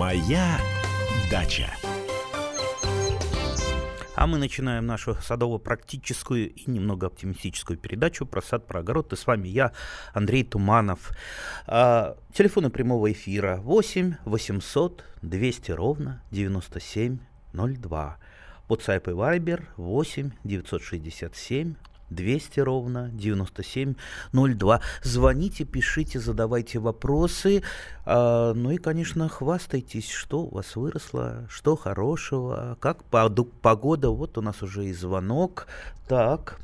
Моя дача. А мы начинаем нашу садово-практическую и немного оптимистическую передачу про сад, про огород. И с вами я, Андрей Туманов. А, телефоны прямого эфира 8 800 200 ровно 9702. WhatsApp и Viber 8 967 200 ровно 9702. Звоните, пишите, задавайте вопросы. А, ну и, конечно, хвастайтесь, что у вас выросло, что хорошего, как погода. Вот у нас уже и звонок. Так,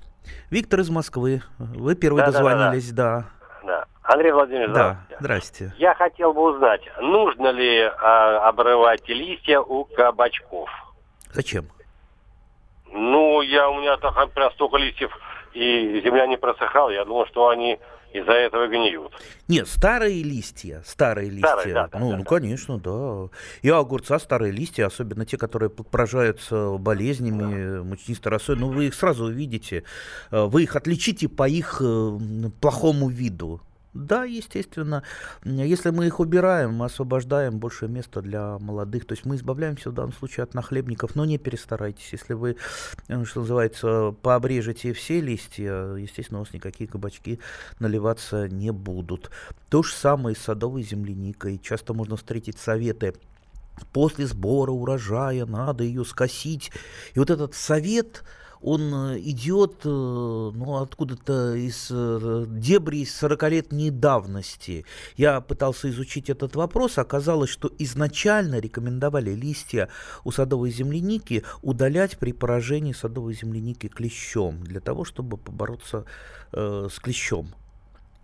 Виктор из Москвы. Вы первый да, дозвонились, да. да. да. Андрей Владимирович, да, здрасте. Я хотел бы узнать, нужно ли а, обрывать листья у кабачков? Зачем? Ну, я у меня так прям столько листьев и земля не просыхала, я думал, что они из-за этого гниют. Нет, старые листья, старые листья. Старые, да, ну, да, ну, да. конечно, да. И огурца старые листья, особенно те, которые поражаются болезнями, да. мучнистой росой, ну, вы их сразу увидите. Э, вы их отличите по их э, плохому виду. Да, естественно. Если мы их убираем, мы освобождаем больше места для молодых. То есть мы избавляемся в данном случае от нахлебников, но не перестарайтесь. Если вы, э, что называется, пообрежете все листья, естественно, у вас никакие кабачки наливаться не будут. То же самое с садовой земляникой. Часто можно встретить советы после сбора урожая надо ее скосить. И вот этот совет, он э, идет э, ну, откуда-то из э, дебри из 40-летней давности. Я пытался изучить этот вопрос, оказалось, что изначально рекомендовали листья у садовой земляники удалять при поражении садовой земляники клещом, для того, чтобы побороться э, с клещом.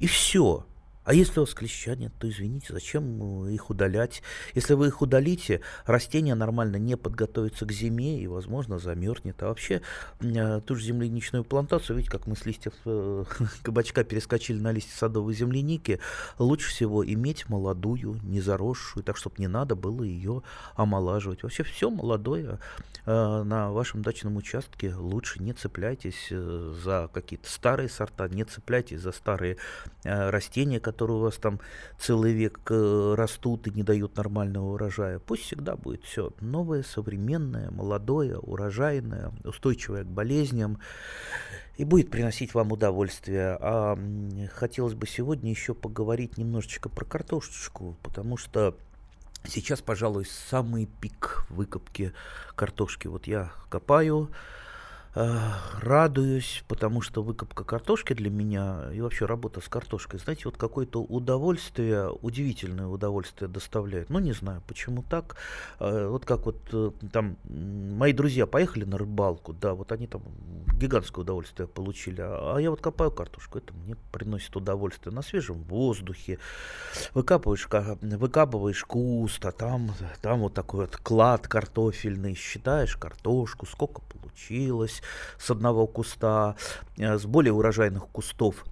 И все. А если у вас клеща нет, то извините, зачем их удалять? Если вы их удалите, растение нормально не подготовится к зиме и, возможно, замерзнет. А вообще, э, ту же земляничную плантацию, видите, как мы с листьев э, кабачка перескочили на листья садовой земляники, лучше всего иметь молодую, не заросшую, так, чтобы не надо было ее омолаживать. Вообще, все молодое э, на вашем дачном участке лучше не цепляйтесь за какие-то старые сорта, не цепляйтесь за старые растения, которые у вас там целый век э, растут и не дают нормального урожая. Пусть всегда будет все новое, современное, молодое, урожайное, устойчивое к болезням и будет приносить вам удовольствие. А хотелось бы сегодня еще поговорить немножечко про картошечку, потому что сейчас, пожалуй, самый пик выкопки картошки. Вот я копаю, радуюсь, потому что выкопка картошки для меня и вообще работа с картошкой, знаете, вот какое-то удовольствие, удивительное удовольствие доставляет. Ну, не знаю, почему так. А, вот как вот э, там мои друзья поехали на рыбалку, да, вот они там гигантское удовольствие получили, а я вот копаю картошку, это мне приносит удовольствие на свежем воздухе. Выкапываешь, выкапываешь куст, а там, там вот такой вот клад картофельный, считаешь картошку, сколько получилось с одного куста, э, с более урожайных кустов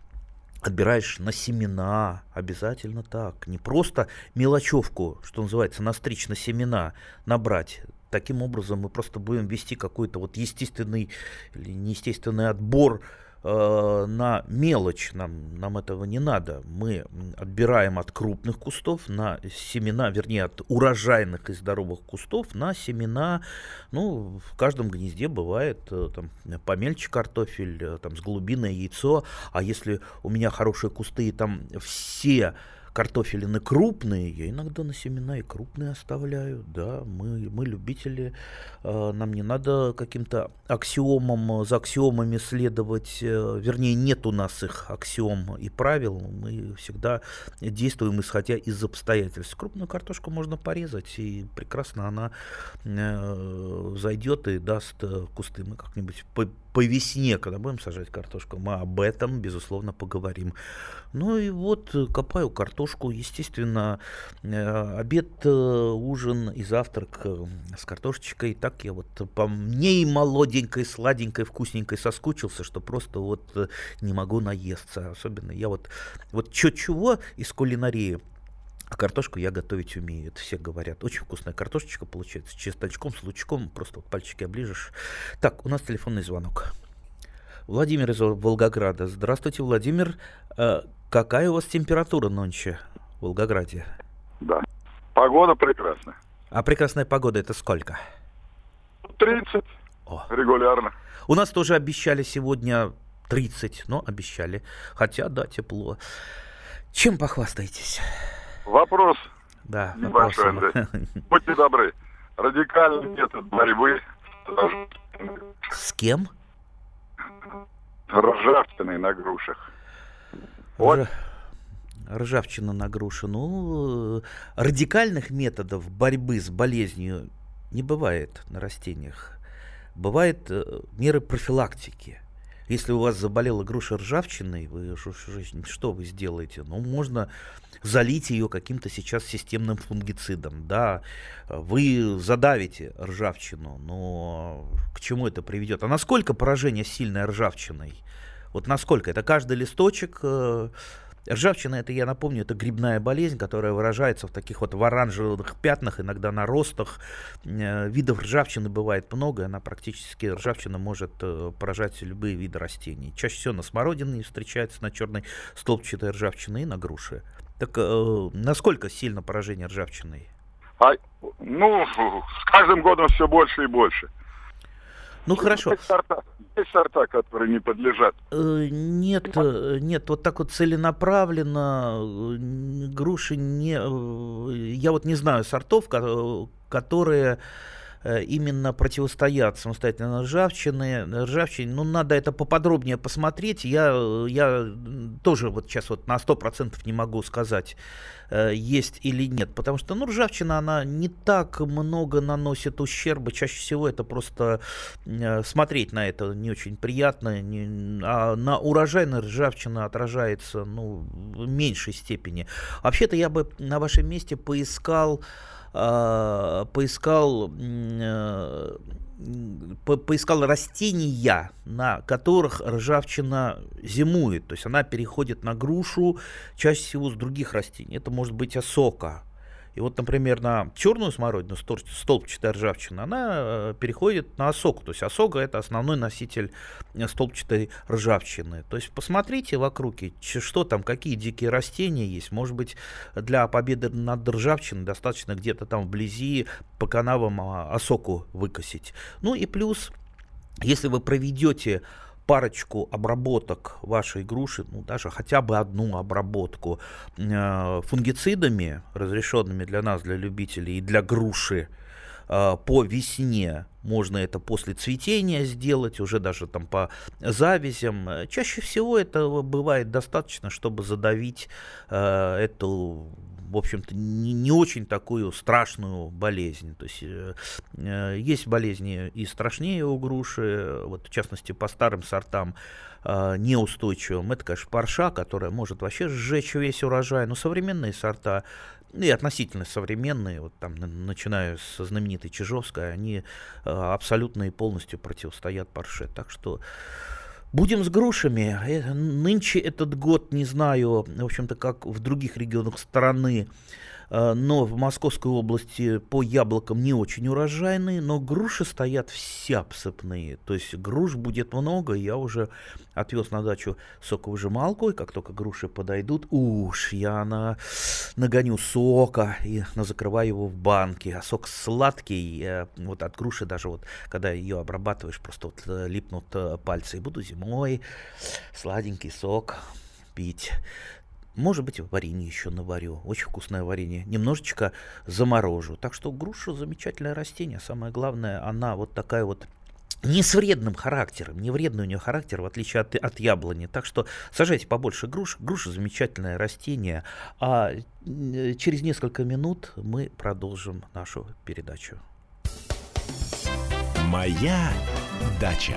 отбираешь на семена, обязательно так. Не просто мелочевку, что называется, настричь на семена, набрать. Таким образом мы просто будем вести какой-то вот естественный или неестественный отбор э, на мелочь, нам, нам этого не надо. Мы отбираем от крупных кустов на семена, вернее, от урожайных и здоровых кустов на семена, ну, в каждом гнезде бывает э, там помельче картофель, э, там с глубиное яйцо, а если у меня хорошие кусты, и там все картофелины крупные, я иногда на семена и крупные оставляю, да, мы, мы любители, э, нам не надо каким-то аксиомам, за аксиомами следовать, э, вернее, нет у нас их аксиом и правил, мы всегда действуем исходя из обстоятельств. Крупную картошку можно порезать, и прекрасно она э, зайдет и даст э, кусты. Мы как-нибудь по, по весне, когда будем сажать картошку, мы об этом, безусловно, поговорим. Ну и вот э, копаю картошку, естественно, э, обед, э, ужин и завтрак с картошечкой. Так я вот по мне и молоденькой, сладенькой, вкусненькой соскучился, что просто вот не могу наесться. Особенно я вот, вот чего из кулинарии а картошку я готовить умею, это все говорят. Очень вкусная картошечка получается, с чесночком, с лучком, просто вот пальчики оближешь. Так, у нас телефонный звонок. Владимир из Волгограда. Здравствуйте, Владимир. Какая у вас температура ночи в Волгограде? Да. Погода прекрасная. А прекрасная погода это сколько? 30 О. регулярно. У нас тоже обещали сегодня 30, но обещали. Хотя, да, тепло. Чем похвастаетесь? Вопрос. Да, небольшой, Андрей. Будьте добры. Радикальный метод борьбы с кем? Ржавчиной на грушах. Вот. Ржавчина на груши. Ну, э, радикальных методов борьбы с болезнью не бывает на растениях. Бывают э, меры профилактики. Если у вас заболела груша ржавчиной, вы, что вы сделаете? Ну, можно залить ее каким-то сейчас системным фунгицидом. Да, вы задавите ржавчину, но к чему это приведет? А насколько поражение сильное ржавчиной? Вот насколько? Это каждый листочек э, Ржавчина, это, я напомню, это грибная болезнь, которая выражается в таких вот в оранжевых пятнах, иногда на ростах. Э, видов ржавчины бывает много, она практически, ржавчина может э, поражать любые виды растений. Чаще всего на смородине встречается, на черной столбчатой ржавчине и на груши. Так э, насколько сильно поражение ржавчиной? А, ну, с каждым годом все больше и больше. Ну хорошо. Есть сорта, есть сорта, которые не подлежат. Э, нет, э, нет, вот так вот целенаправленно э, груши не... Я вот не знаю сортов, которые именно противостоят самостоятельно ржавчины, ржавчине. Ну, надо это поподробнее посмотреть. Я, я тоже вот сейчас вот на 100% не могу сказать, Э, есть или нет. Потому что, ну, ржавчина, она не так много наносит ущерба. Чаще всего это просто э, смотреть на это не очень приятно. Не, а на урожайной ржавчина отражается, ну, в меньшей степени. Вообще-то я бы на вашем месте поискал э, поискал э, по поискал растения, на которых ржавчина зимует. То есть она переходит на грушу чаще всего с других растений. Это может быть осока, и вот, например, на черную смородину, столбчатая ржавчина, она э, переходит на осоку. То есть осока это основной носитель э, столбчатой ржавчины. То есть посмотрите вокруг, что там, какие дикие растения есть. Может быть, для победы над ржавчиной достаточно где-то там вблизи по канавам а, осоку выкосить. Ну и плюс, если вы проведете парочку обработок вашей груши, ну даже хотя бы одну обработку э, фунгицидами, разрешенными для нас, для любителей и для груши, э, по весне, можно это после цветения сделать, уже даже там по завязям. Чаще всего этого бывает достаточно, чтобы задавить э, эту в общем-то, не, не очень такую страшную болезнь. То есть э, э, есть болезни и страшнее у груши, вот в частности по старым сортам э, неустойчивым. Это, конечно, парша, которая может вообще сжечь весь урожай. Но современные сорта и относительно современные, вот там, начиная со знаменитой Чижовской, они э, абсолютно и полностью противостоят парше. Так что Будем с грушами. Э, нынче этот год, не знаю, в общем-то, как в других регионах страны, но в Московской области по яблокам не очень урожайные, но груши стоят все обсыпные. То есть груш будет много, я уже отвез на дачу соковыжималку, и как только груши подойдут, уж я на, нагоню сока и на, закрываю его в банке. А сок сладкий, э, вот от груши даже вот, когда ее обрабатываешь, просто вот э, липнут пальцы. И буду зимой сладенький сок пить. Может быть, варенье еще наварю. Очень вкусное варенье. Немножечко заморожу. Так что груша замечательное растение. Самое главное, она вот такая вот не с вредным характером, не вредный у нее характер, в отличие от, от яблони. Так что сажайте побольше груш. Груша замечательное растение. А через несколько минут мы продолжим нашу передачу. Моя дача.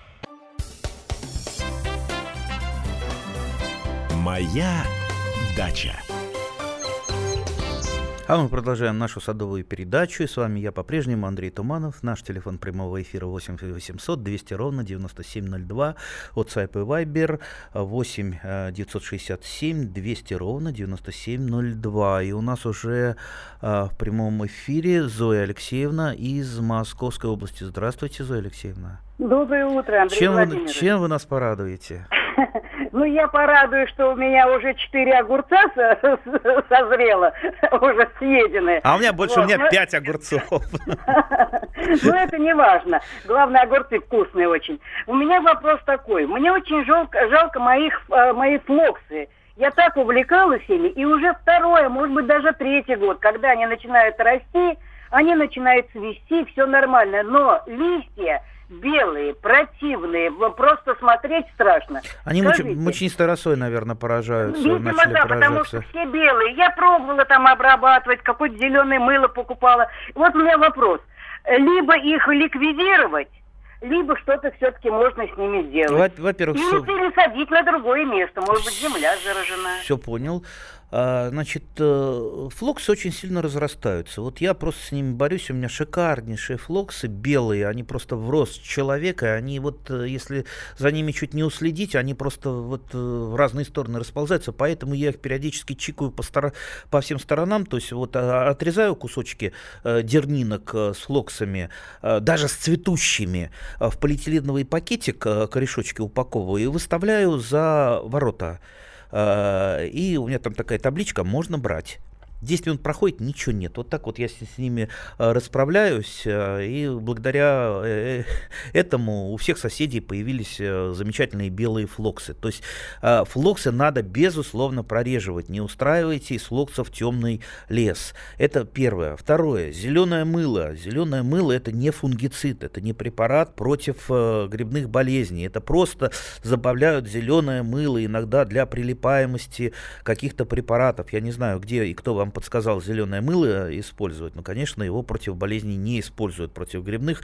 Моя дача. А мы продолжаем нашу садовую передачу. И с вами я по-прежнему, Андрей Туманов. Наш телефон прямого эфира 8 800 200 ровно 9702. WhatsApp и Viber 8 967 200 ровно 9702. И у нас уже а, в прямом эфире Зоя Алексеевна из Московской области. Здравствуйте, Зоя Алексеевна. Доброе утро, Андрей чем Владимирович. Вы, чем вы нас порадуете? Ну, я порадую, что у меня уже четыре огурца созрело, уже съедены. А у меня больше, у меня пять огурцов. Ну, это не важно. Главное, огурцы вкусные очень. У меня вопрос такой. Мне очень жалко, жалко моих, э, мои флоксы. Я так увлекалась ими, и уже второе, может быть, даже третий год, когда они начинают расти, они начинают цвести, все нормально. Но листья белые, противные, просто смотреть страшно. Они муч... мучнистой росой, наверное, поражаются. Видимо, да, потому что все белые. Я пробовала там обрабатывать, какое-то зеленое мыло покупала. Вот у меня вопрос. Либо их ликвидировать, либо что-то все-таки можно с ними сделать. Во-первых, Или все... пересадить на другое место. Может быть, земля заражена. Все понял. А, значит, э, флоксы очень сильно разрастаются. Вот я просто с ними борюсь, у меня шикарнейшие флоксы, белые, они просто в рост человека, они вот, э, если за ними чуть не уследить, они просто вот э, в разные стороны расползаются, поэтому я их периодически чикаю по, стор... по всем сторонам, то есть вот а, отрезаю кусочки дернинок с флоксами, даже с цветущими, в полиэтиленовый пакетик корешочки упаковываю и выставляю за ворота. Э, и у меня там такая табличка «Можно брать». 10 минут проходит, ничего нет. Вот так вот я с, с ними э, расправляюсь, э, и благодаря э, этому у всех соседей появились э, замечательные белые флоксы. То есть э, флоксы надо безусловно прореживать. Не устраивайте из флоксов темный лес. Это первое. Второе. Зеленое мыло. Зеленое мыло это не фунгицид, это не препарат против э, грибных болезней. Это просто забавляют зеленое мыло иногда для прилипаемости каких-то препаратов. Я не знаю, где и кто вам подсказал зеленое мыло использовать, но, конечно, его против болезней не используют, против грибных.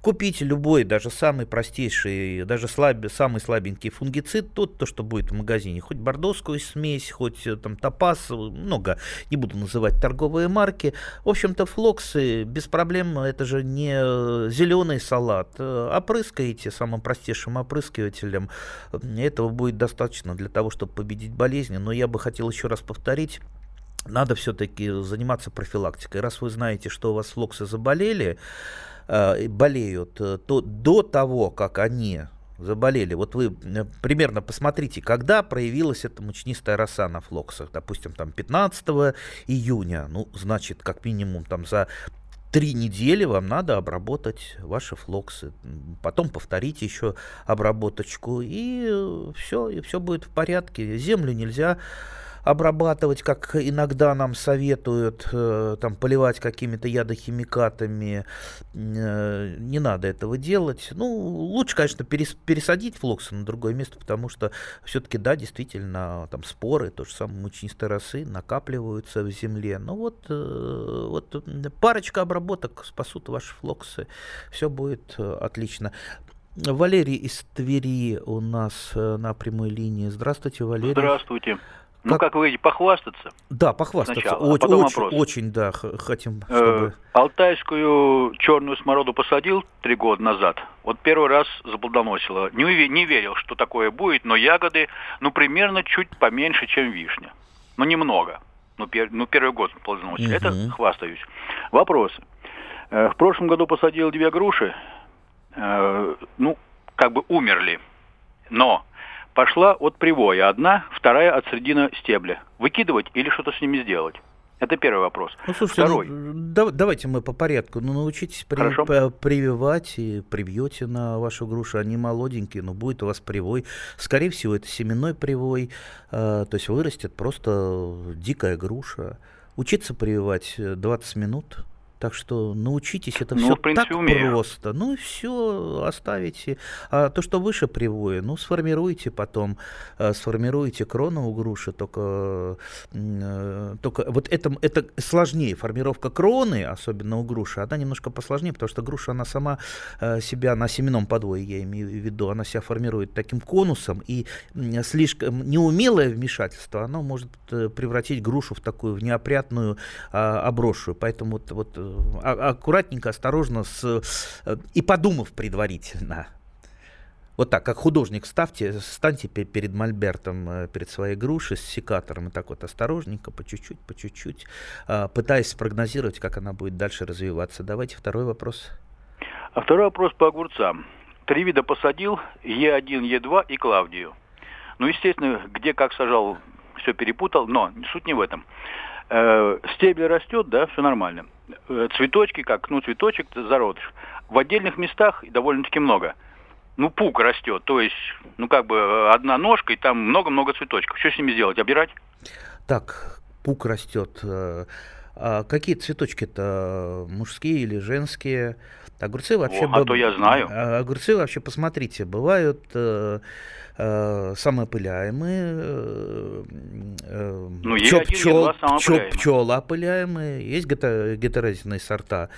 Купите любой, даже самый простейший, даже слаб, самый слабенький фунгицид, тот, то, что будет в магазине, хоть бордовскую смесь, хоть э, там топаз, много, не буду называть торговые марки. В общем-то, флоксы без проблем, это же не э, зеленый салат. Э, опрыскаете самым простейшим опрыскивателем, этого будет достаточно для того, чтобы победить болезни. Но я бы хотел еще раз повторить, надо все-таки заниматься профилактикой. Раз вы знаете, что у вас флоксы заболели, э, болеют, э, то до того, как они заболели. Вот вы э, примерно посмотрите, когда проявилась эта мучнистая роса на флоксах, допустим, там 15 июня, ну, значит, как минимум там за три недели вам надо обработать ваши флоксы. Потом повторите еще обработочку, и все, и все будет в порядке. Землю нельзя обрабатывать, как иногда нам советуют, э, там, поливать какими-то ядохимикатами. Э, не надо этого делать. Ну, лучше, конечно, перес, пересадить флоксы на другое место, потому что все-таки, да, действительно, там споры, то же самое мучнистой росы накапливаются в земле. Ну вот, э, вот парочка обработок спасут ваши флоксы. Все будет отлично. Валерий из Твери у нас на прямой линии. Здравствуйте, Валерий. Здравствуйте. Ну, как, вы говорите, похвастаться? Да, похвастаться. Сначала, очень, а потом очень, вопрос. очень, да, хотим, э, чтобы... Э, алтайскую черную смороду посадил три года назад. Вот первый раз заплодоносило. Не, не верил, что такое будет, но ягоды, ну, примерно чуть поменьше, чем вишня. Ну, немного. Ну, пер, ну первый год плодоносили. Угу. Это хвастаюсь. Вопросы. Э, в прошлом году посадил две груши. Э, ну, как бы умерли. Но пошла от привоя одна, вторая от середины стебля. Выкидывать или что-то с ними сделать? Это первый вопрос. Ну, слушайте, Второй. Ну, да, давайте мы по порядку. Ну, научитесь при, прививать и привьете на вашу грушу. Они молоденькие, но будет у вас привой. Скорее всего, это семенной привой. Э, то есть вырастет просто дикая груша. Учиться прививать 20 минут Так что научитесь, это ну, все принципе, так умею. просто. Ну и все, оставите. А то, что выше привое, ну сформируйте потом, э, сформируйте крону у груши, только, э, только вот это, это сложнее, формировка кроны, особенно у груши, она немножко посложнее, потому что груша, она сама э, себя на семенном подвое, я имею в виду, она себя формирует таким конусом, и слишком неумелое вмешательство, оно может превратить грушу в такую в неопрятную, а, обросшую. Поэтому вот, вот а, аккуратненько, осторожно, с, и подумав предварительно, вот так, как художник, ставьте, станьте перед мольбертом, э, перед своей грушей с секатором, и так вот осторожненько, по чуть-чуть, по чуть-чуть, а, пытаясь спрогнозировать, как она будет дальше развиваться. Давайте второй вопрос. А второй вопрос по огурцам. Три вида посадил, Е1, Е2 и Клавдию. Ну, естественно, где как сажал, все перепутал, но суть не в этом. Э, стебель растет, да, все нормально. Э, цветочки, как, ну, цветочек, зародыш. В отдельных местах довольно-таки много – ну, пук растет, то есть, ну, как бы э, одна ножка, и там много-много цветочков. Что с ними сделать? Обирать? Так, пук растет. А какие цветочки-то мужские или женские? Огурцы вообще... О, а то я знаю. А, огурцы вообще, посмотрите, бывают э, э, самоопыляемые, э, ну, пчел, пчел, пчел, пчелоопыляемые, есть гетерозисные сорта.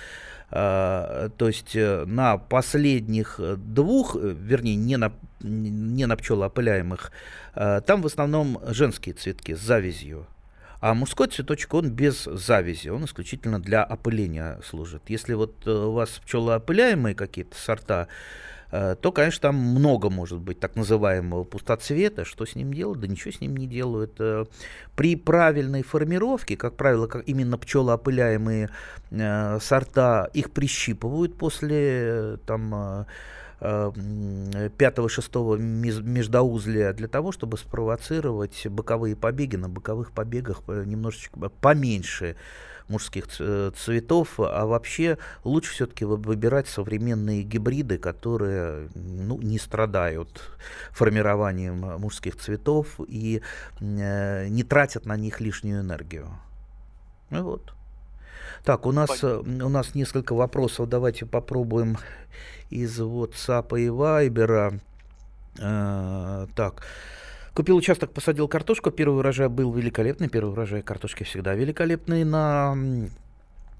А, то есть э, на последних двух, э, вернее, не на, не на пчелоопыляемых, а, там в основном женские цветки с завязью. А мужской цветочек, он без завязи, он исключительно для опыления служит. Если вот э, у вас пчелоопыляемые какие-то сорта, Э, то, конечно, там много может быть так называемого пустоцвета. Что с ним делают? Да ничего с ним не делают. Э, при правильной формировке, как правило, как именно пчелоопыляемые э, сорта, их прищипывают после там, пятого-шестого междоузлия для того, чтобы спровоцировать боковые побеги. На боковых побегах немножечко поменьше мужских цветов, а вообще лучше все-таки выбирать современные гибриды, которые ну, не страдают формированием мужских цветов и э, не тратят на них лишнюю энергию. Ну вот. Так, у нас, у нас несколько вопросов. Давайте попробуем из WhatsApp и Viber. Э, так. Купил участок, посадил картошку. Первый урожай был великолепный. Первый урожай картошки всегда великолепный на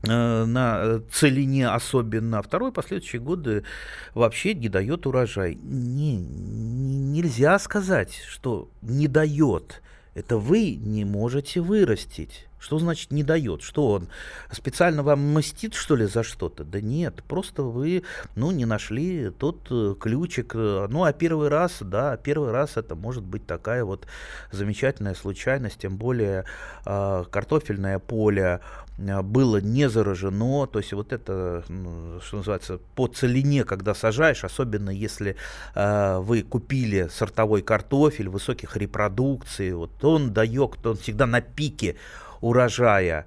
э, на целине особенно, а второй последующие годы вообще не дает урожай. Не, не, нельзя сказать, что не дает. Это вы не можете вырастить. Что значит не дает? Что он специально вам мстит, что ли, за что-то? Да нет, просто вы, ну, не нашли тот э, ключик. Ну, а первый раз, да, первый раз это может быть такая вот замечательная случайность, тем более э, картофельное поле э, было не заражено, то есть вот это, что называется, по целине, когда сажаешь, особенно если э, вы купили сортовой картофель высоких репродукций, вот он дает, он всегда на пике урожая.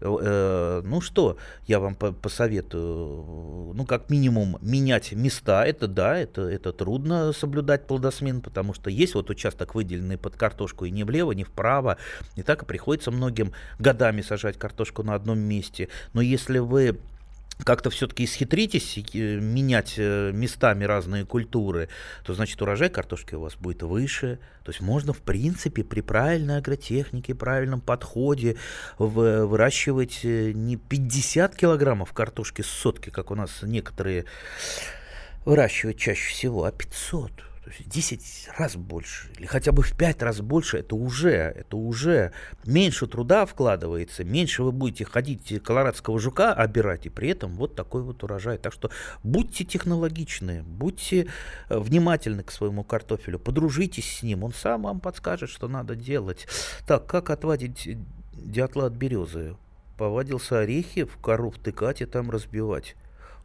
Э, ну что, я вам посоветую, ну как минимум менять места, это да, это, это трудно соблюдать плодосмен, потому что есть вот участок выделенный под картошку и не влево, не вправо, и так и приходится многим годами сажать картошку на одном месте. Но если вы как-то все-таки исхитритесь э, менять э, местами разные культуры, то значит урожай картошки у вас будет выше. То есть можно, в принципе, при правильной агротехнике, правильном подходе выращивать э, не 50 килограммов картошки с сотки, как у нас некоторые выращивают чаще всего, а 500. То есть 10 раз больше, или хотя бы в 5 раз больше, это уже, это уже меньше труда вкладывается, меньше вы будете ходить колорадского жука обирать, и при этом вот такой вот урожай. Так что будьте технологичны, будьте э, внимательны к своему картофелю, подружитесь с ним, он сам вам подскажет, что надо делать. Так, как отводить дятла от березы? Повадился орехи в кору втыкать и там разбивать.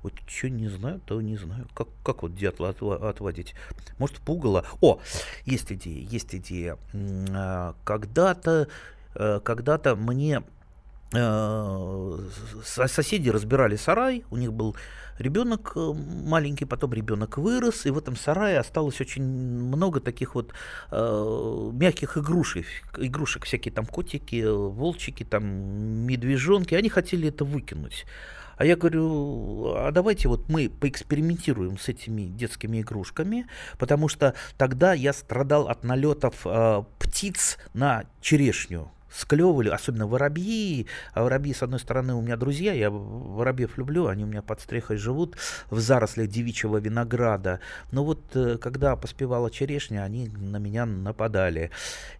Вот что не знаю, то не знаю. Как, как вот дятла отводить? Может, пугало? О, есть идея, есть идея. А, когда-то, э, когда-то мне э, соседи разбирали сарай, у них был ребенок э, маленький, потом ребенок вырос, и в этом сарае осталось очень много таких вот э, мягких игрушек, игрушек всякие там котики, волчики, там медвежонки, они хотели это выкинуть. А я говорю, а давайте вот мы поэкспериментируем с этими детскими игрушками, потому что тогда я страдал от налетов э, птиц на черешню склевывали, особенно воробьи. А воробьи, с одной стороны, у меня друзья, я воробьев люблю, они у меня под стрехой живут в зарослях девичьего винограда. Но вот э, когда поспевала черешня, они на меня нападали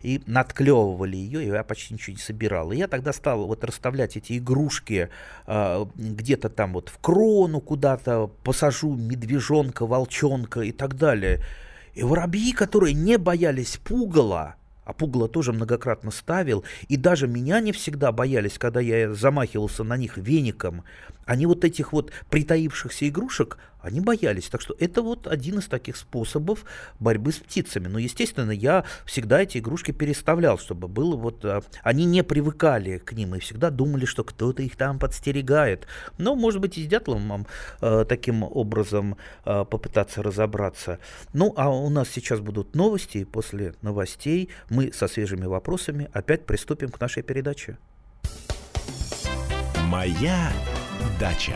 и надклевывали ее, и я почти ничего не собирал. И я тогда стал вот расставлять эти игрушки э, где-то там вот в крону куда-то, посажу медвежонка, волчонка и так далее. И воробьи, которые не боялись пугала, а пугало тоже многократно ставил, и даже меня не всегда боялись, когда я замахивался на них веником. Они вот этих вот притаившихся игрушек, они боялись. Так что это вот один из таких способов борьбы с птицами. Но, естественно, я всегда эти игрушки переставлял, чтобы было вот... А, они не привыкали к ним и всегда думали, что кто-то их там подстерегает. Но, может быть, и с дятлом э, таким образом э, попытаться разобраться. Ну, а у нас сейчас будут новости, и после новостей мы со свежими вопросами опять приступим к нашей передаче. Моя дача.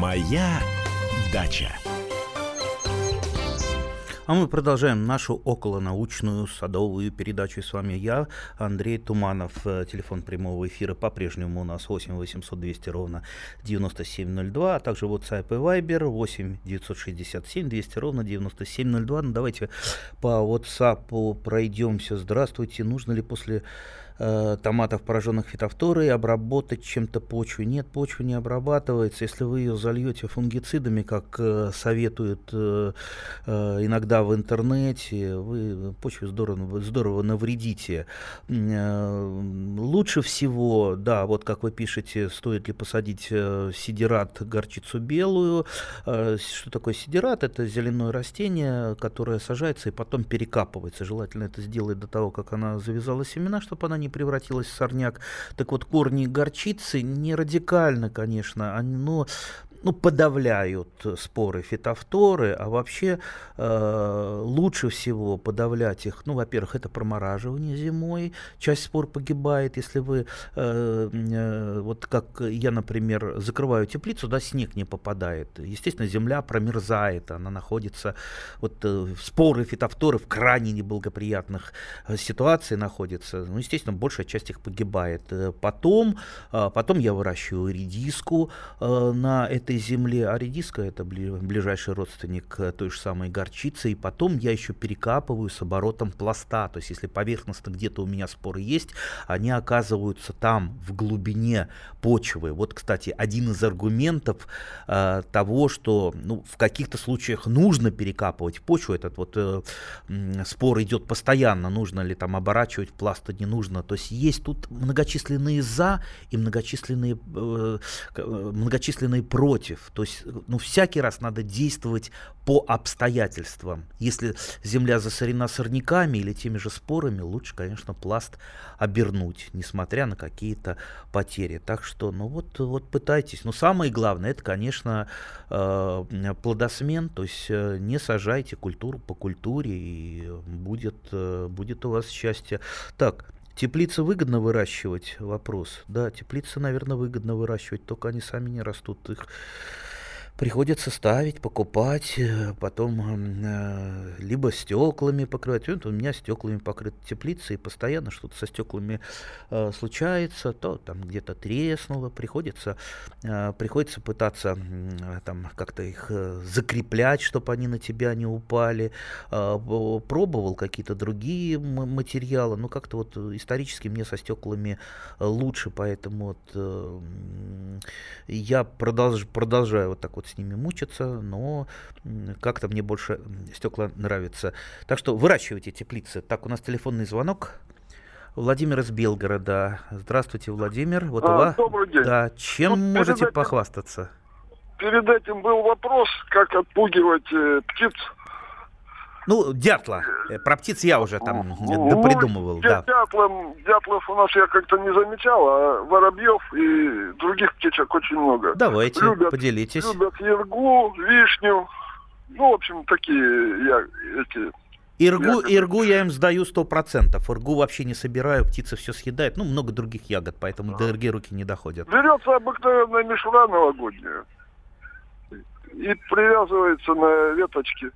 Моя дача. А мы продолжаем нашу околонаучную садовую передачу. С вами я, Андрей Туманов. Телефон прямого эфира по-прежнему у нас 8 800 200 ровно 9702, а также WhatsApp и Viber 8 967 200 ровно 9702. Ну, давайте по WhatsApp пройдемся. Здравствуйте. Нужно ли после э, томатов, пораженных фитофторой, обработать чем-то почву. Нет, почва не обрабатывается. Если вы ее зальете фунгицидами, как э, советуют э, э, иногда в интернете, вы почве здорово, здорово навредите. Э, лучше всего, да, вот как вы пишете, стоит ли посадить э, сидират, горчицу белую. Э, что такое сидират? Это зеленое растение, которое сажается и потом перекапывается. Желательно это сделать до того, как она завязала семена, чтобы она не не превратилась в сорняк. Так вот, корни горчицы не радикально, конечно, они, но ну, подавляют споры фитофторы, а вообще э, лучше всего подавлять их, ну, во-первых, это промораживание зимой, часть спор погибает, если вы, э, э, вот как я, например, закрываю теплицу, да, снег не попадает, естественно, земля промерзает, она находится, вот э, споры фитофторы в крайне неблагоприятных э, ситуациях находятся, ну, естественно, большая часть их погибает. Э, потом, э, потом я выращиваю редиску э, на этой этой земле, а редиска это ближайший родственник э, той же самой горчицы, и потом я еще перекапываю с оборотом пласта, то есть если поверхностно где-то у меня споры есть, они оказываются там, в глубине почвы. Вот, кстати, один из аргументов э, того, что ну, в каких-то случаях нужно перекапывать почву, этот вот э, спор идет постоянно, нужно ли там оборачивать пласт, не нужно, то есть есть тут многочисленные за и многочисленные, э, э многочисленные против против. То есть, ну, всякий раз надо действовать по обстоятельствам. Если земля засорена сорняками или теми же спорами, лучше, конечно, пласт обернуть, несмотря на какие-то потери. Так что, ну вот, вот пытайтесь. Но самое главное, это, конечно, э, плодосмен, то есть э, не сажайте культуру по культуре, и будет, э, будет у вас счастье. Так, Теплицы выгодно выращивать? Вопрос. Да, теплицы, наверное, выгодно выращивать, только они сами не растут. Их приходится ставить, покупать, э, потом э, либо стеклами покрывать. Вот у меня стеклами покрыта теплица, и постоянно что-то со стеклами э, случается, то там где-то треснуло, приходится, э, приходится пытаться э, там как-то их э, закреплять, чтобы они на тебя не упали. Э, пробовал какие-то другие материалы, но как-то вот исторически мне со стеклами лучше, поэтому вот э, я продолж, продолжаю вот так вот с ними мучиться, но как-то мне больше стекла нравятся. Так что выращивайте теплицы. Так, у нас телефонный звонок. Владимир из Белгорода. Здравствуйте, Владимир. Вот а, у вас... Добрый день. Да, чем Вот можете перед этим- похвастаться? Перед этим был вопрос, как отпугивать э, птиц. Ну, дятла. Э, Про птиц я уже там Ну, придумывал, дя- да. Дятлом, дятлов у нас я как-то не замечал, а воробьев и других птичек очень много. Давайте, любят- поделитесь. Любят ергу, вишню. Ну, в общем, такие я, эти... Иргу, ягоды. иргу я им сдаю сто процентов. Иргу вообще не собираю, птица все съедает. Ну, много других ягод, поэтому до ирги руки не доходят. Берется обыкновенная мишура новогодняя и привязывается на веточки.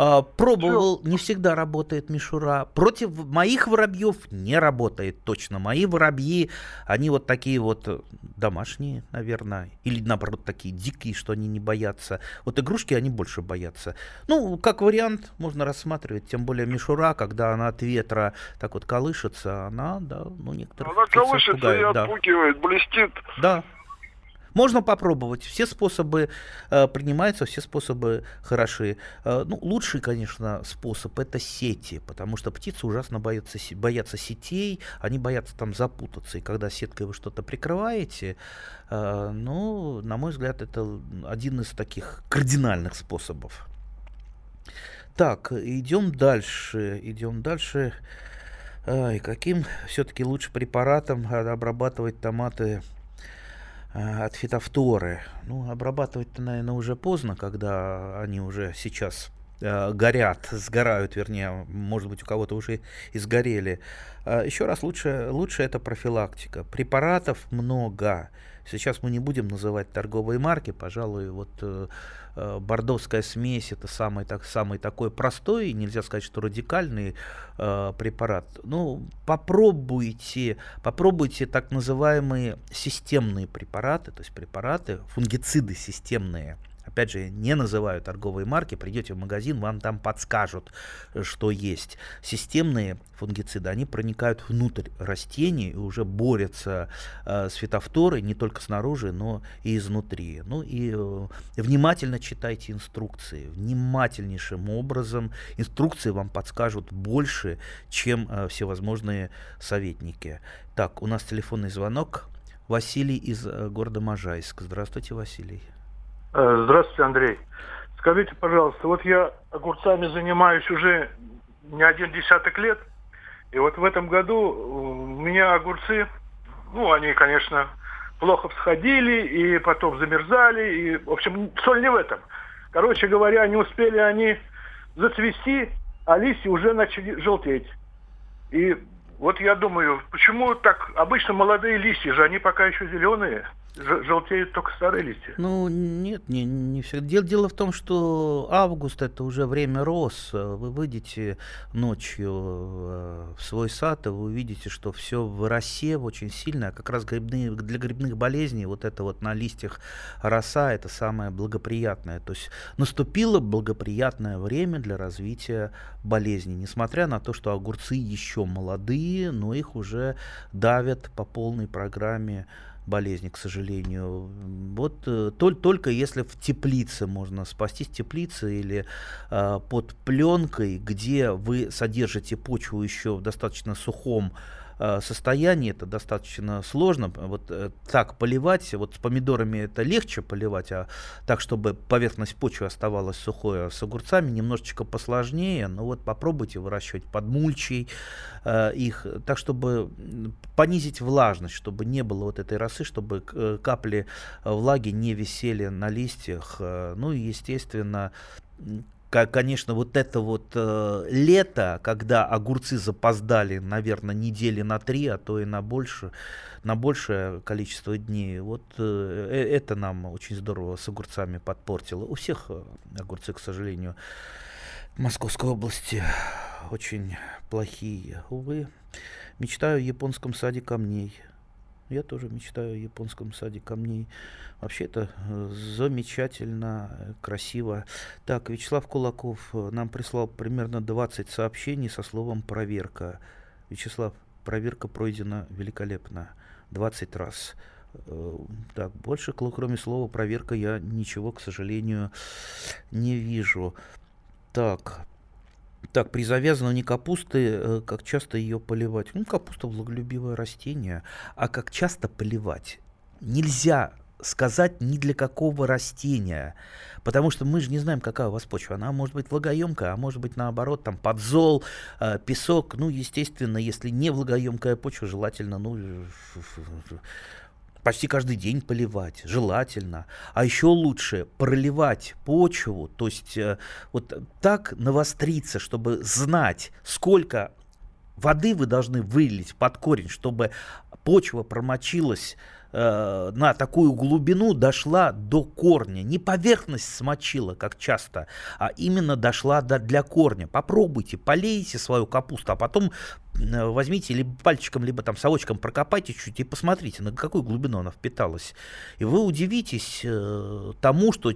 А, пробовал, не всегда работает мишура. Против моих воробьев не работает точно. Мои воробьи, они вот такие вот э, домашние, наверное, или наоборот такие дикие, что они не боятся. Вот игрушки они больше боятся. Ну, как вариант, можно рассматривать, тем более мишура, когда она от ветра так вот колышется, она, да, ну, некоторых Она колышется и пугает, да. отпугивает, блестит. Да. Можно попробовать. Все способы э, принимаются, все способы хороши. Э, ну, лучший, конечно, способ это сети, потому что птицы ужасно боятся, боятся сетей, они боятся там запутаться. И когда сеткой вы что-то прикрываете, э, ну, на мой взгляд, это один из таких кардинальных способов. Так, идем дальше. Идем дальше. Ай, каким все-таки лучше препаратом а, обрабатывать томаты от фитофторы? Ну, обрабатывать-то, наверное, уже поздно, когда они уже сейчас э, горят, сгорают, вернее, может быть, у кого-то уже и сгорели. А, Еще раз, лучше, лучше это профилактика. Препаратов много. Сейчас мы не будем называть торговые марки, пожалуй, вот э, э, бордовская смесь это самый, так, самый такой простой, нельзя сказать, что радикальный э, препарат. Ну, попробуйте, попробуйте так называемые системные препараты, то есть препараты, фунгициды системные. Опять же, не называю торговые марки, придете в магазин, вам там подскажут, э, что есть. Системные фунгициды, они проникают внутрь растений и уже борются э, с фитофторой не только снаружи, но и изнутри. Ну и э, внимательно читайте инструкции. Внимательнейшим образом инструкции вам подскажут больше, чем э, всевозможные советники. Так, у нас телефонный звонок. Василий из э, города Можайск. Здравствуйте, Василий. Э, Здравствуйте, Андрей. Скажите, пожалуйста, вот я огурцами занимаюсь уже не один десяток лет, и вот в этом году у меня огурцы, ну, они, конечно, плохо всходили, и потом замерзали, и, в общем, соль не в этом. Короче говоря, не успели они зацвести, а листья уже начали желтеть. И вот я думаю, почему так обычно молодые листья же, они пока еще зеленые, желтеют только старые листья. Ну, нет, не, не все. Дело, дело в том, что август это уже время роз. Вы выйдете ночью э, в свой сад, и вы увидите, что все в росе очень сильно. А как раз грибные, для грибных болезней вот это вот на листьях роса это самое благоприятное. То есть наступило благоприятное время для развития болезней. Несмотря на то, что огурцы еще молодые, но их уже давят по полной программе болезни, к сожалению. Вот э, толь- только если в теплице можно спастись теплице или э, под пленкой, где вы содержите почву еще в достаточно сухом э, состоянии, это достаточно сложно. Вот э, так поливать, вот с помидорами это легче поливать, а так, чтобы поверхность почвы оставалась сухой, а с огурцами немножечко посложнее. Но вот попробуйте выращивать под мульчей э, их, так, чтобы понизить влажность, чтобы не было вот этой росы, чтобы капли влаги не висели на листьях. Ну и, естественно, конечно, вот это вот э, лето, когда огурцы запоздали, наверное, недели на три, а то и на больше, на большее количество дней, вот э, э, это нам очень здорово с огурцами подпортило. У всех э, огурцы, к сожалению, в Московской области очень плохие. Увы, мечтаю о японском саде камней. Я тоже мечтаю о японском саде камней. Вообще это э, замечательно, э, красиво. Так, Вячеслав Кулаков э, нам прислал примерно 20 сообщений со словом «проверка». Вячеслав, проверка пройдена великолепно. 20 раз. Так, больше, кроме слова «проверка», я ничего, к сожалению, не вижу. Так, Так, при завязывании капусты, э, как часто ее поливать? Ну, капуста влаголюбивое растение, а как часто поливать? Нельзя сказать ни для какого растения, потому что мы же не знаем, какая у вас почва. Она может быть влагоемкая, а может быть наоборот, там подзол, э, песок. Ну, естественно, если не влагоемкая почва, желательно, ну, почти каждый день поливать, желательно. А еще лучше проливать почву, то есть э, вот так навостриться, чтобы знать, сколько воды вы должны вылить под корень, чтобы почва промочилась э, на такую глубину дошла до корня. Не поверхность смочила, как часто, а именно дошла до, для корня. Попробуйте, полейте свою капусту, а потом э, возьмите либо пальчиком, либо там совочком прокопайте чуть и посмотрите, на какую глубину она впиталась. И вы удивитесь э, тому, что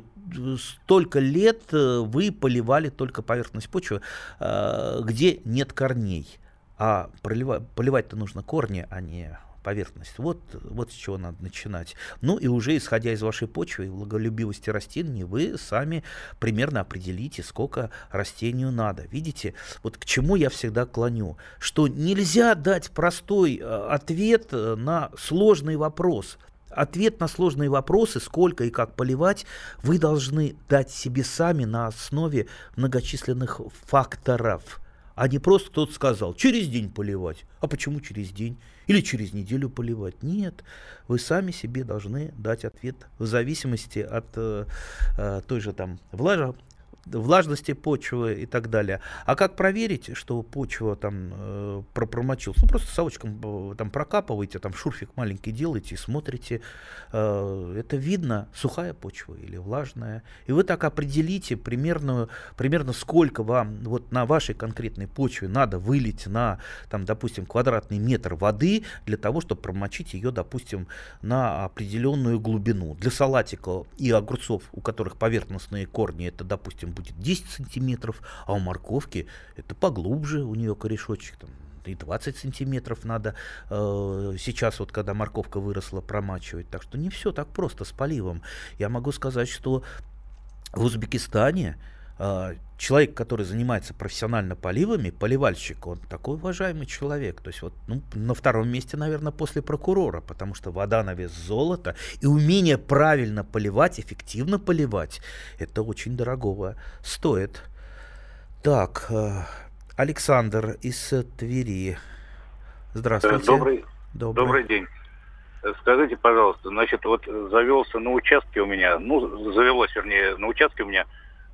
столько лет вы поливали только поверхность почвы, где нет корней. А поливать-то нужно корни, а не поверхность. Вот, вот с чего надо начинать. Ну и уже исходя из вашей почвы и влаголюбивости растений, вы сами примерно определите, сколько растению надо. Видите, вот к чему я всегда клоню, что нельзя дать простой э, ответ э, на сложный вопрос. Ответ на сложные вопросы, сколько и как поливать, вы должны дать себе сами на основе многочисленных факторов а не просто кто-то сказал, через день поливать. А почему через день? Или через неделю поливать? Нет, вы сами себе должны дать ответ в зависимости от э, э, той же там влажа, влажности почвы и так далее. А как проверить, что почва там э, промочилась? Ну, просто совочком э, там прокапываете, там шурфик маленький делаете и смотрите. Э, это видно, сухая почва или влажная. И вы так определите примерно, примерно сколько вам вот на вашей конкретной почве надо вылить на, там, допустим, квадратный метр воды для того, чтобы промочить ее, допустим, на определенную глубину. Для салатика и огурцов, у которых поверхностные корни, это, допустим, будет 10 сантиметров, а у морковки это поглубже, у нее корешочек там и 20 сантиметров надо э, сейчас, вот когда морковка выросла, промачивать. Так что не все так просто с поливом. Я могу сказать, что в Узбекистане человек, который занимается профессионально поливами, поливальщик, он такой уважаемый человек. То есть вот ну, на втором месте, наверное, после прокурора, потому что вода на вес золота и умение правильно поливать, эффективно поливать, это очень дорогого стоит. Так, э, Александр из Твери. Здравствуйте. Добрый, добрый. добрый день. Скажите, пожалуйста, значит, вот завелся на участке у меня, ну, завелось, вернее, на участке у меня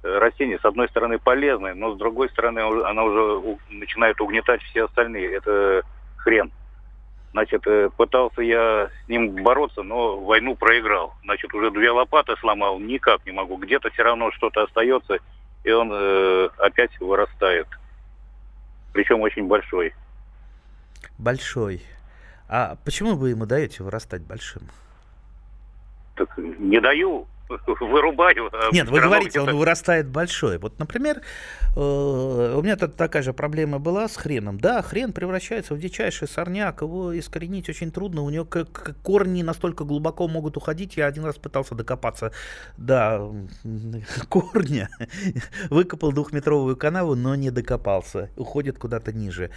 растение, с одной стороны, полезное, но с другой стороны, она уже начинает угнетать все остальные. Это хрен. Значит, э, пытался я с ним бороться, но войну проиграл. Значит, уже две лопаты сломал, никак не могу. Где-то все равно что-то остается, и он э, опять вырастает. Причем очень большой. Большой. А почему вы ему даете вырастать большим? Так не даю вырубаю. А Нет, вы говорите, он вырастает большой. Вот, например, э, у меня тут такая же проблема была с хреном. Да, хрен превращается в дичайший сорняк, его искоренить очень трудно, у него корни настолько глубоко могут уходить. Я один раз пытался докопаться до корня, выкопал двухметровую канаву, но не докопался, уходит куда-то ниже.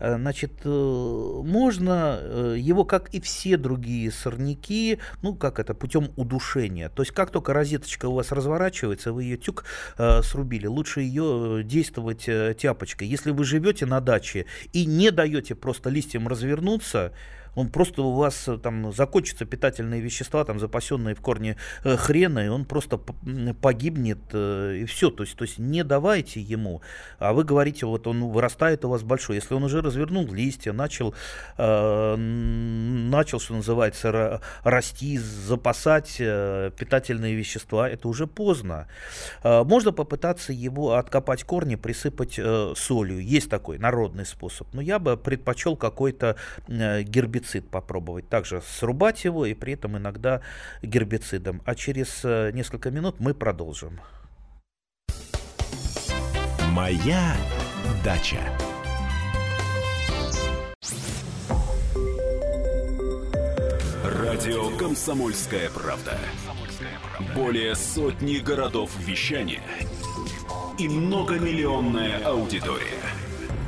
Э, значит, э, можно его, как и все другие сорняки, ну, как это, путем удушения. То есть, как только розеточка у вас разворачивается, вы ее тюк э, срубили, лучше ее э, действовать э, тяпочкой. Если вы живете на даче и не даете просто листьям развернуться, он просто у вас э, там закончатся питательные вещества, там запасенные в корне э, хрена, и он просто погибнет, э, и все. То есть, то есть не давайте ему, а вы говорите, вот он вырастает у вас большой. Если он уже развернул листья, начал, начал, что называется, расти, запасать питательные вещества, это уже поздно. Можно попытаться его откопать корни, присыпать солью. Есть такой народный способ. Но я бы предпочел какой-то э, гербицид гербицид попробовать. Также срубать его и при этом иногда гербицидом. А через э, несколько минут мы продолжим. Моя дача. Радио Комсомольская правда". Более сотни городов вещания – и многомиллионная аудитория.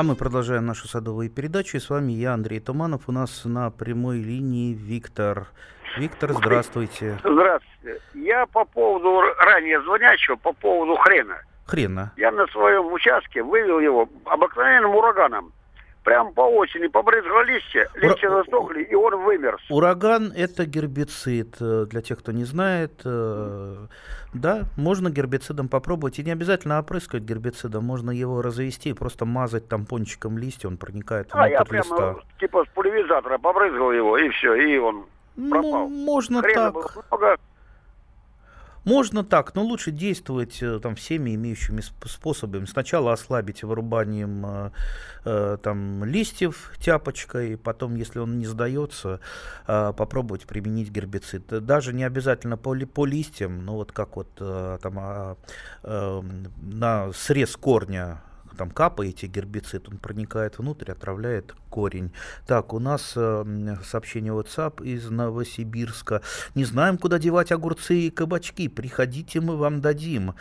А мы продолжаем нашу садовую передачу. И с вами я, Андрей Туманов. У нас на прямой линии Виктор. Виктор, здравствуйте. Здравствуйте. Я по поводу ранее звонящего, по поводу хрена. Хрена. Я на своем участке вывел его обыкновенным ураганом. Прям по осени листья, листья Ура... засохли, и он вымерз. Ураган – это гербицид. Э, для тех, кто не знает, э, да, можно гербицидом попробовать. И не обязательно опрыскивать гербицидом, можно его развести и просто мазать тампончиком листья, он проникает а, внутрь я прямо, листа. типа с пульверизатора побрызгал его, и все, и он ну, пропал. Ну, можно Хрена так. много, можно так, но лучше действовать э, там всеми имеющими способами. Сначала ослабить вырубанием э, э, там листьев тяпочкой, потом, если он не сдается, попробовать применить гербицид. Даже не обязательно по, по листьям, но вот как вот там э, на срез корня там капаете гербицид, он проникает внутрь, отравляет корень. Так, у нас э, сообщение WhatsApp из Новосибирска. Не знаем, куда девать огурцы и кабачки. Приходите, мы вам дадим.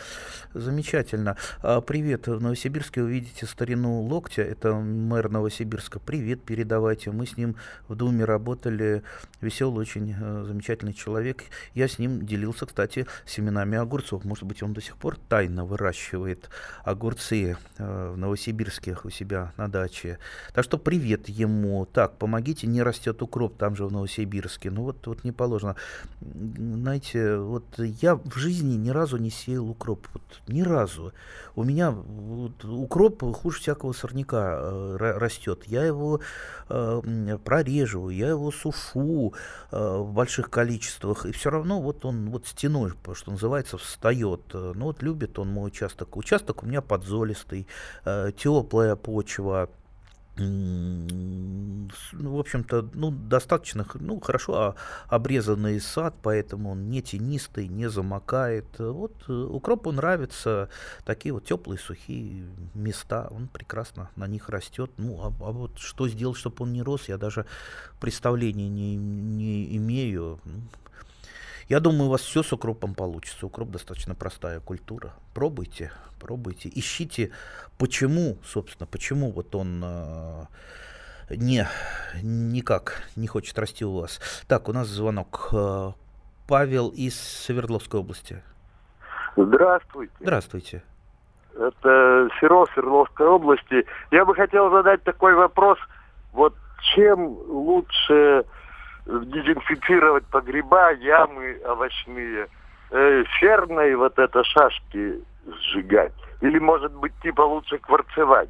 Замечательно. А, привет. В Новосибирске увидите старину Локтя. Это мэр Новосибирска. Привет, передавайте. Мы с ним в Думе работали. Веселый, очень э, замечательный человек. Я с ним делился, кстати, семенами огурцов. Может быть, он до сих пор тайно выращивает огурцы э, в Новосибирске у себя на даче. Так что привет ему. Так, помогите, не растет укроп там же в Новосибирске. Ну вот, вот не положено. Знаете, вот я в жизни ни разу не сеял укроп. Вот, ни разу. У меня вот, укроп хуже всякого сорняка э, растет. Я его э, прорежу, я его сушу э, в больших количествах. И все равно вот он вот стеной, что называется, встает. Ну вот любит он мой участок. Участок у меня подзолистый, теплая почва ну, в общем-то, ну, достаточно, ну, хорошо обрезанный сад, поэтому он не тенистый, не замокает. Вот э, укропу нравятся такие вот теплые, сухие места, он прекрасно на них растет. Ну, а, а вот что сделать, чтобы он не рос, я даже представления не, не имею. Я думаю, у вас все с укропом получится. Укроп достаточно простая культура. Пробуйте, пробуйте. Ищите, почему, собственно, почему вот он э, не, никак не хочет расти у вас. Так, у нас звонок. Э, Павел из Свердловской области. Здравствуйте. Здравствуйте. Это Серов Свердловской области. Я бы хотел задать такой вопрос. Вот чем лучше дезинфицировать погреба, ямы овощные, э, ферной вот это шашки сжигать? Или, может быть, типа лучше кварцевать?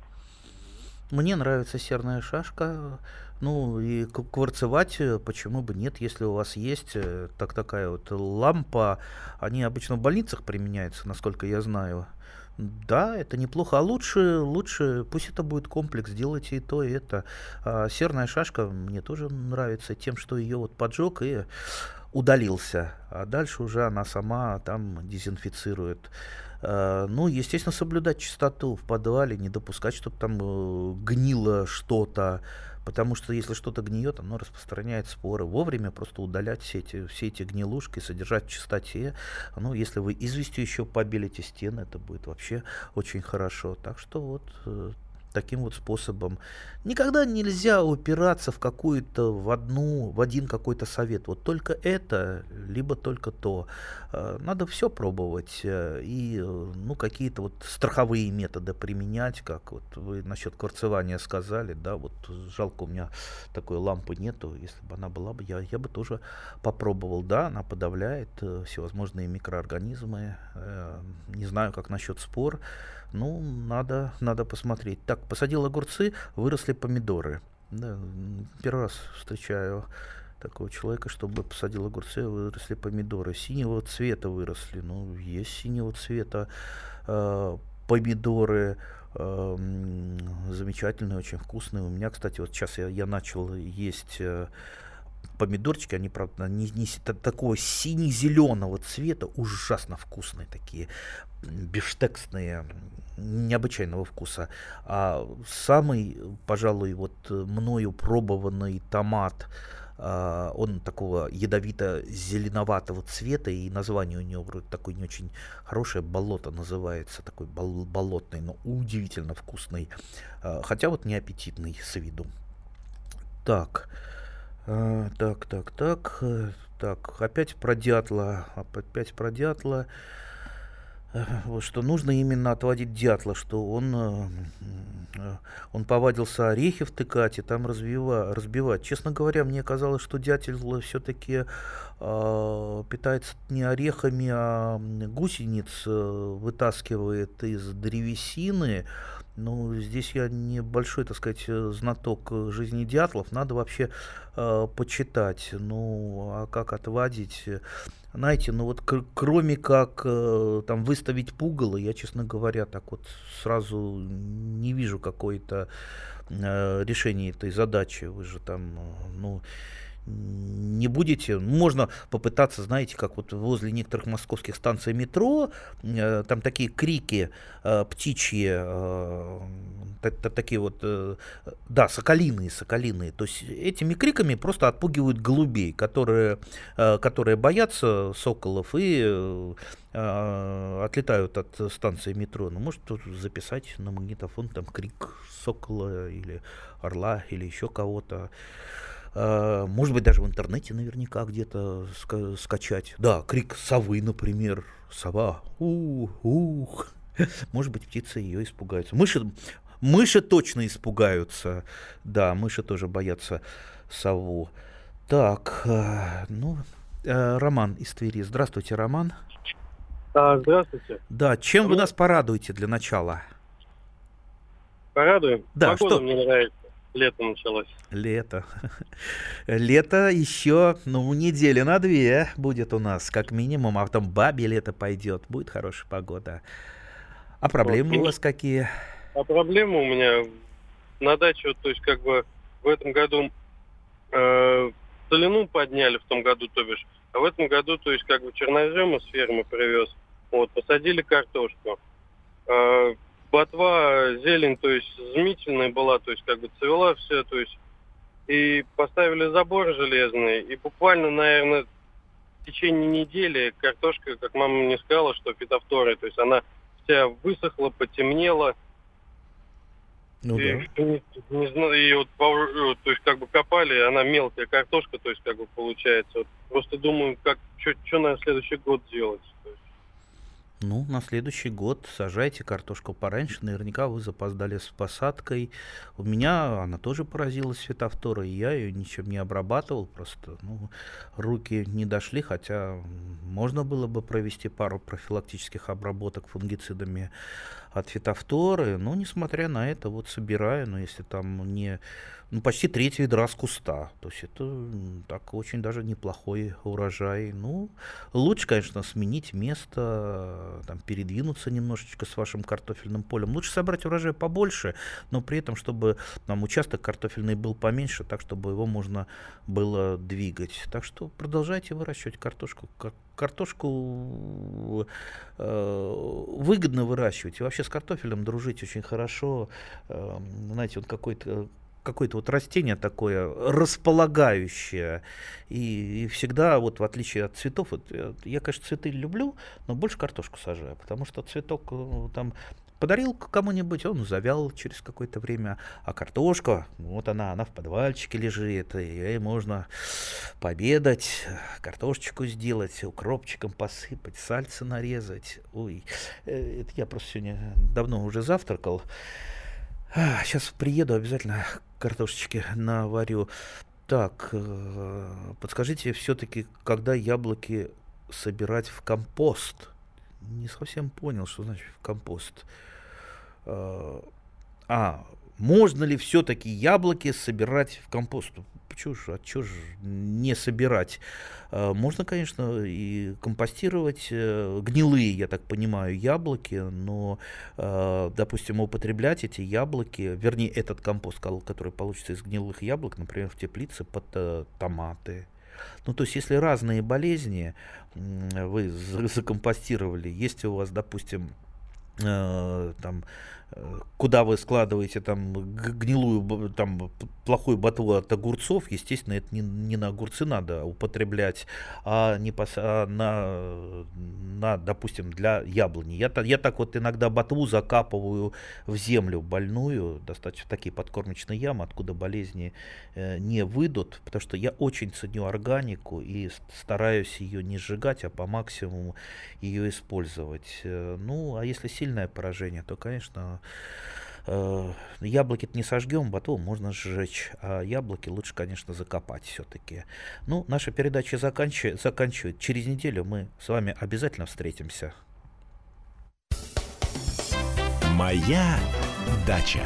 Мне нравится серная шашка. Ну и кварцевать, э, почему бы нет, если у вас есть э, так такая вот лампа, они обычно в больницах применяются, насколько я знаю. Да, это неплохо. А лучше, лучше, пусть это будет комплекс, делайте и то, и это. А серная шашка мне тоже нравится тем, что ее вот поджег и удалился. А дальше уже она сама там дезинфицирует. А, ну, естественно, соблюдать чистоту в подвале, не допускать, чтобы там э, гнило что-то. Потому что если что-то гниет, оно распространяет споры. Вовремя просто удалять все эти, все эти гнилушки, содержать в чистоте. Ну, если вы известью еще побелите стены, это будет вообще очень хорошо. Так что вот э, таким вот способом. Никогда нельзя упираться в какую-то, в одну, в один какой-то совет. Вот только это, либо только то. Э, надо все пробовать э, и, э, ну, какие-то вот страховые методы применять, как вот вы насчет кварцевания сказали, да, вот жалко у меня такой лампы нету, если бы она была бы, я, я бы тоже попробовал, да, она подавляет всевозможные микроорганизмы, не знаю, как насчет спор, ну, надо, надо посмотреть. Так, посадил огурцы, выросли помидоры. Да, первый раз встречаю такого человека, чтобы посадил огурцы, выросли помидоры. Синего цвета выросли. Ну, есть синего цвета. Э, помидоры эм, замечательные, очень вкусные. У меня, кстати, вот сейчас я, я начал есть э, помидорчики, они, правда, не, не такого сине-зеленого цвета, ужасно вкусные такие, бифштексные, необычайного вкуса. А самый, пожалуй, вот мною пробованный томат, а, он такого ядовито-зеленоватого цвета, и название у него вроде такое не очень хорошее, болото называется, такой бол- болотный, но удивительно вкусный, а, хотя вот не аппетитный с виду. Так, а, так, так, так, э, так, опять про дятла, опять про дятла что нужно именно отводить дятла, что он, э, э, он повадился орехи втыкать и там развива, разбивать. Честно говоря, мне казалось, что дятел все-таки э, питается не орехами, а гусениц э, вытаскивает из древесины, ну, здесь я небольшой, так сказать, знаток жизни дятлов. Надо вообще э, почитать. Ну, а как отводить? Знаете, ну вот кр- кроме как э, там выставить пугало, я, честно говоря, так вот сразу не вижу какое-то э, решение этой задачи. Вы же там, э, ну, не будете, можно попытаться, знаете, как вот возле некоторых московских станций метро, э, там такие крики э, птичьи, э, такие вот, э, да, соколиные, соколиные, то есть этими криками просто отпугивают голубей, которые, э, которые боятся соколов и э, э отлетают от станции метро. Ну, может, тут записать на магнитофон там крик сокола или орла или еще кого-то. А, может быть, даже в интернете наверняка где-то ска- скачать. Да, крик совы, например. Сова. Ух, ух. Может быть, птицы ее испугаются. Мыши, мыши точно испугаются. Да, мыши тоже боятся сову. Так, а, ну, э, Роман из Твери. Здравствуйте, Роман. А, здравствуйте. Да, чем вы нас порадуете для начала? Порадуем? Да, Погода что? мне нравится. Лето началось. Лето. Лето еще, ну, недели на две будет у нас, как минимум, а потом бабе лето пойдет, будет хорошая погода. А проблемы Вот, у вас какие? А проблема у меня на даче, то есть как бы в этом году э, целину подняли в том году, то бишь, а в этом году, то есть как бы чернозема с фермы привез, вот, посадили картошку. Э, ботва, зелень, то есть изумительная была, то есть как бы цвела все, то есть и поставили забор железный, и буквально, наверное, в течение недели картошка, как мама мне сказала, что фитофторы, то есть она вся высохла, потемнела. Ну и, да. не, не знаю, и вот, то есть как бы копали, она мелкая картошка, то есть как бы получается. Вот просто думаю, как что на следующий год делать. То есть, Ну, на следующий год сажайте картошку пораньше. Наверняка вы запоздали с посадкой. У меня она тоже поразилась фитофтора, и я ее ничем не обрабатывал. Просто ну, руки не дошли, хотя можно было бы провести пару профилактических обработок фунгицидами от фитофторы. Но, несмотря на это, вот собираю, но если там не ну, почти треть ведра с куста. То есть это так очень даже неплохой урожай. Ну, лучше, конечно, сменить место, там, передвинуться немножечко с вашим картофельным полем. Лучше собрать урожай побольше, но при этом, чтобы там участок картофельный был поменьше, так, чтобы его можно было двигать. Так что продолжайте выращивать картошку. Кар- Картошку э, выгодно выращивать. И вообще с картофелем дружить очень хорошо. Э, знаете, он какой-то какое-то вот растение такое располагающее. И, и всегда, вот в отличие от цветов, вот, я, конечно, цветы люблю, но больше картошку сажаю, потому что цветок э, там подарил кому-нибудь, он завял через какое-то время, а картошка, вот она, она в подвальчике лежит, и ей можно пообедать, картошечку сделать, укропчиком посыпать, сальца нарезать. Ой, э, это я просто сегодня давно уже завтракал. Сейчас приеду, обязательно картошечки наварю. Так, э, подскажите все-таки, когда яблоки собирать в компост? Не совсем понял, что значит компост. Э, А, можно ли все-таки яблоки собирать в компост? чего ж, а чё ж не собирать? Э, можно, конечно, и компостировать э, гнилые, я так понимаю, яблоки, но, э, допустим, употреблять эти яблоки, вернее, этот компост, который получится из гнилых яблок, например, в теплице под томаты, ну, то есть, если разные болезни вы закомпостировали, если у вас, допустим, там куда вы складываете там гнилую, там плохую ботву от огурцов, естественно, это не, не на огурцы надо употреблять, а, не пос, а на, на, допустим, для яблони. Я, я так вот иногда ботву закапываю в землю больную, достаточно такие подкормочные ямы, откуда болезни э, не выйдут, потому что я очень ценю органику и стараюсь ее не сжигать, а по максимуму ее использовать. Э, ну, а если сильное поражение, то, конечно, Э, яблоки не сожгем, батон можно сжечь, а яблоки лучше, конечно, закопать все-таки. Ну, наша передача заканчивает, заканчивает. Через неделю мы с вами обязательно встретимся. Моя дача.